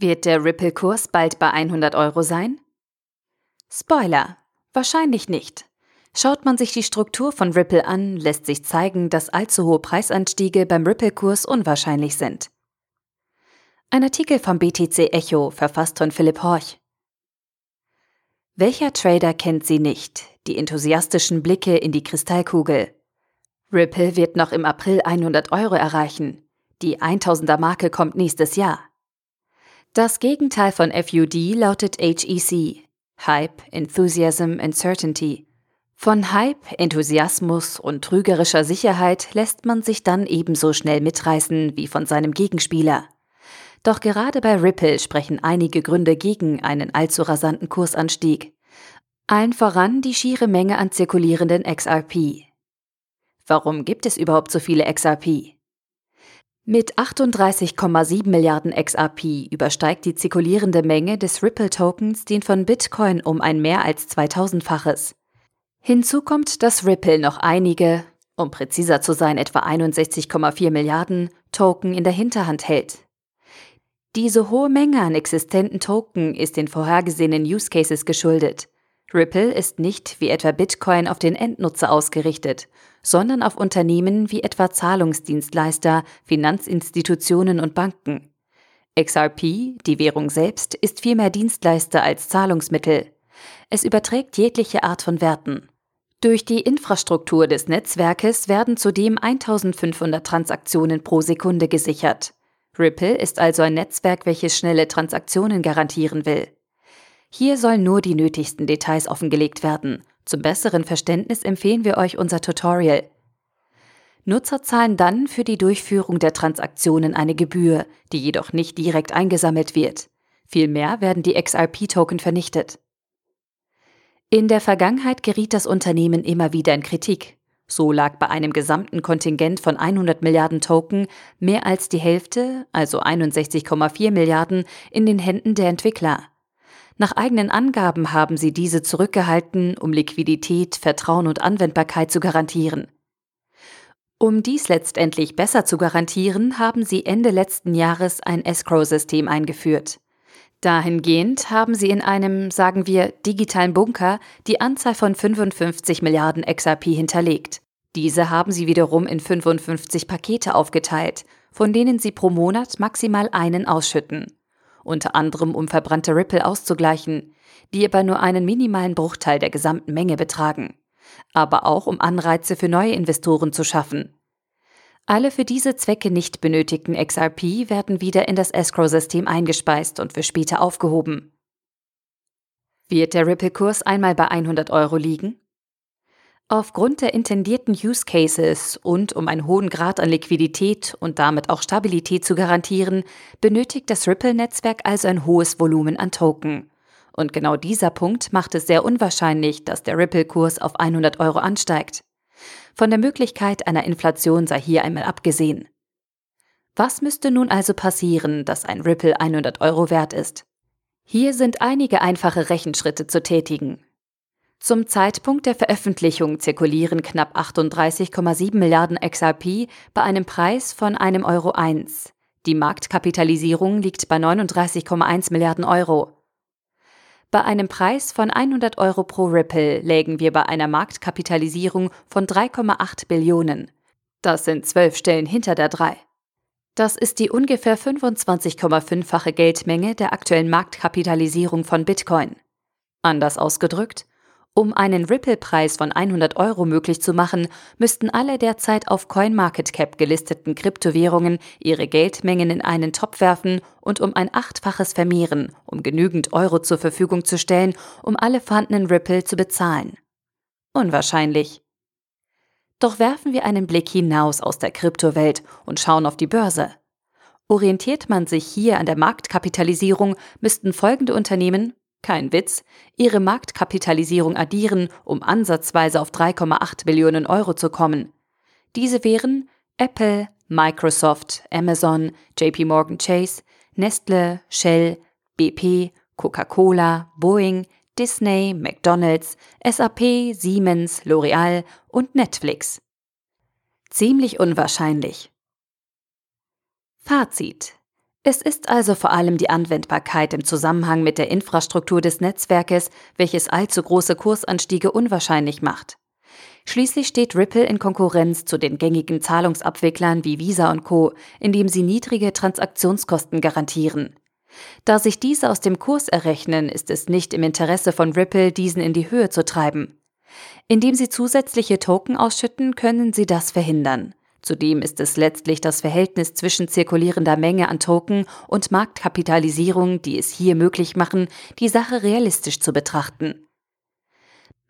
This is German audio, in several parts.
Wird der Ripple-Kurs bald bei 100 Euro sein? Spoiler, wahrscheinlich nicht. Schaut man sich die Struktur von Ripple an, lässt sich zeigen, dass allzu hohe Preisanstiege beim Ripple-Kurs unwahrscheinlich sind. Ein Artikel vom BTC Echo, verfasst von Philipp Horch. Welcher Trader kennt sie nicht? Die enthusiastischen Blicke in die Kristallkugel. Ripple wird noch im April 100 Euro erreichen. Die 1000er Marke kommt nächstes Jahr. Das Gegenteil von FUD lautet HEC. Hype, Enthusiasm and Certainty. Von Hype, Enthusiasmus und trügerischer Sicherheit lässt man sich dann ebenso schnell mitreißen wie von seinem Gegenspieler. Doch gerade bei Ripple sprechen einige Gründe gegen einen allzu rasanten Kursanstieg. Allen voran die schiere Menge an zirkulierenden XRP. Warum gibt es überhaupt so viele XRP? Mit 38,7 Milliarden XRP übersteigt die zirkulierende Menge des Ripple-Tokens den von Bitcoin um ein mehr als 2000-faches. Hinzu kommt, dass Ripple noch einige, um präziser zu sein etwa 61,4 Milliarden, Token in der Hinterhand hält. Diese hohe Menge an existenten Token ist den vorhergesehenen Use Cases geschuldet. Ripple ist nicht wie etwa Bitcoin auf den Endnutzer ausgerichtet, sondern auf Unternehmen wie etwa Zahlungsdienstleister, Finanzinstitutionen und Banken. XRP, die Währung selbst, ist vielmehr Dienstleister als Zahlungsmittel. Es überträgt jegliche Art von Werten. Durch die Infrastruktur des Netzwerkes werden zudem 1500 Transaktionen pro Sekunde gesichert. Ripple ist also ein Netzwerk, welches schnelle Transaktionen garantieren will. Hier sollen nur die nötigsten Details offengelegt werden. Zum besseren Verständnis empfehlen wir euch unser Tutorial. Nutzer zahlen dann für die Durchführung der Transaktionen eine Gebühr, die jedoch nicht direkt eingesammelt wird. Vielmehr werden die XRP-Token vernichtet. In der Vergangenheit geriet das Unternehmen immer wieder in Kritik. So lag bei einem gesamten Kontingent von 100 Milliarden Token mehr als die Hälfte, also 61,4 Milliarden, in den Händen der Entwickler. Nach eigenen Angaben haben sie diese zurückgehalten, um Liquidität, Vertrauen und Anwendbarkeit zu garantieren. Um dies letztendlich besser zu garantieren, haben sie Ende letzten Jahres ein Escrow-System eingeführt. Dahingehend haben sie in einem, sagen wir, digitalen Bunker die Anzahl von 55 Milliarden XRP hinterlegt. Diese haben sie wiederum in 55 Pakete aufgeteilt, von denen sie pro Monat maximal einen ausschütten. Unter anderem um verbrannte Ripple auszugleichen, die aber nur einen minimalen Bruchteil der gesamten Menge betragen. Aber auch um Anreize für neue Investoren zu schaffen. Alle für diese Zwecke nicht benötigten XRP werden wieder in das Escrow-System eingespeist und für später aufgehoben. Wird der Ripple-Kurs einmal bei 100 Euro liegen? Aufgrund der intendierten Use Cases und um einen hohen Grad an Liquidität und damit auch Stabilität zu garantieren, benötigt das Ripple-Netzwerk also ein hohes Volumen an Token. Und genau dieser Punkt macht es sehr unwahrscheinlich, dass der Ripple-Kurs auf 100 Euro ansteigt. Von der Möglichkeit einer Inflation sei hier einmal abgesehen. Was müsste nun also passieren, dass ein Ripple 100 Euro wert ist? Hier sind einige einfache Rechenschritte zu tätigen. Zum Zeitpunkt der Veröffentlichung zirkulieren knapp 38,7 Milliarden XRP bei einem Preis von einem Euro 1. Die Marktkapitalisierung liegt bei 39,1 Milliarden Euro. Bei einem Preis von 100 Euro pro Ripple lägen wir bei einer Marktkapitalisierung von 3,8 Billionen. Das sind zwölf Stellen hinter der 3. Das ist die ungefähr 25,5-fache Geldmenge der aktuellen Marktkapitalisierung von Bitcoin. Anders ausgedrückt, um einen Ripple-Preis von 100 Euro möglich zu machen, müssten alle derzeit auf CoinMarketCap gelisteten Kryptowährungen ihre Geldmengen in einen Topf werfen und um ein Achtfaches vermehren, um genügend Euro zur Verfügung zu stellen, um alle vorhandenen Ripple zu bezahlen. Unwahrscheinlich. Doch werfen wir einen Blick hinaus aus der Kryptowelt und schauen auf die Börse. Orientiert man sich hier an der Marktkapitalisierung, müssten folgende Unternehmen kein Witz, ihre Marktkapitalisierung addieren, um ansatzweise auf 3,8 Billionen Euro zu kommen. Diese wären Apple, Microsoft, Amazon, JP Morgan Chase, Nestle, Shell, BP, Coca-Cola, Boeing, Disney, McDonald's, SAP, Siemens, L'Oreal und Netflix. Ziemlich unwahrscheinlich. Fazit Es ist also vor allem die Anwendbarkeit im Zusammenhang mit der Infrastruktur des Netzwerkes, welches allzu große Kursanstiege unwahrscheinlich macht. Schließlich steht Ripple in Konkurrenz zu den gängigen Zahlungsabwicklern wie Visa und Co., indem sie niedrige Transaktionskosten garantieren. Da sich diese aus dem Kurs errechnen, ist es nicht im Interesse von Ripple, diesen in die Höhe zu treiben. Indem sie zusätzliche Token ausschütten, können sie das verhindern. Zudem ist es letztlich das Verhältnis zwischen zirkulierender Menge an Token und Marktkapitalisierung, die es hier möglich machen, die Sache realistisch zu betrachten.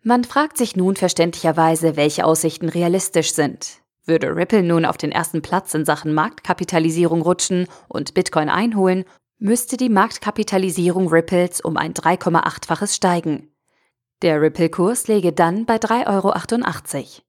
Man fragt sich nun verständlicherweise, welche Aussichten realistisch sind. Würde Ripple nun auf den ersten Platz in Sachen Marktkapitalisierung rutschen und Bitcoin einholen, müsste die Marktkapitalisierung Ripples um ein 3,8-faches steigen. Der Ripple-Kurs läge dann bei 3,88 Euro.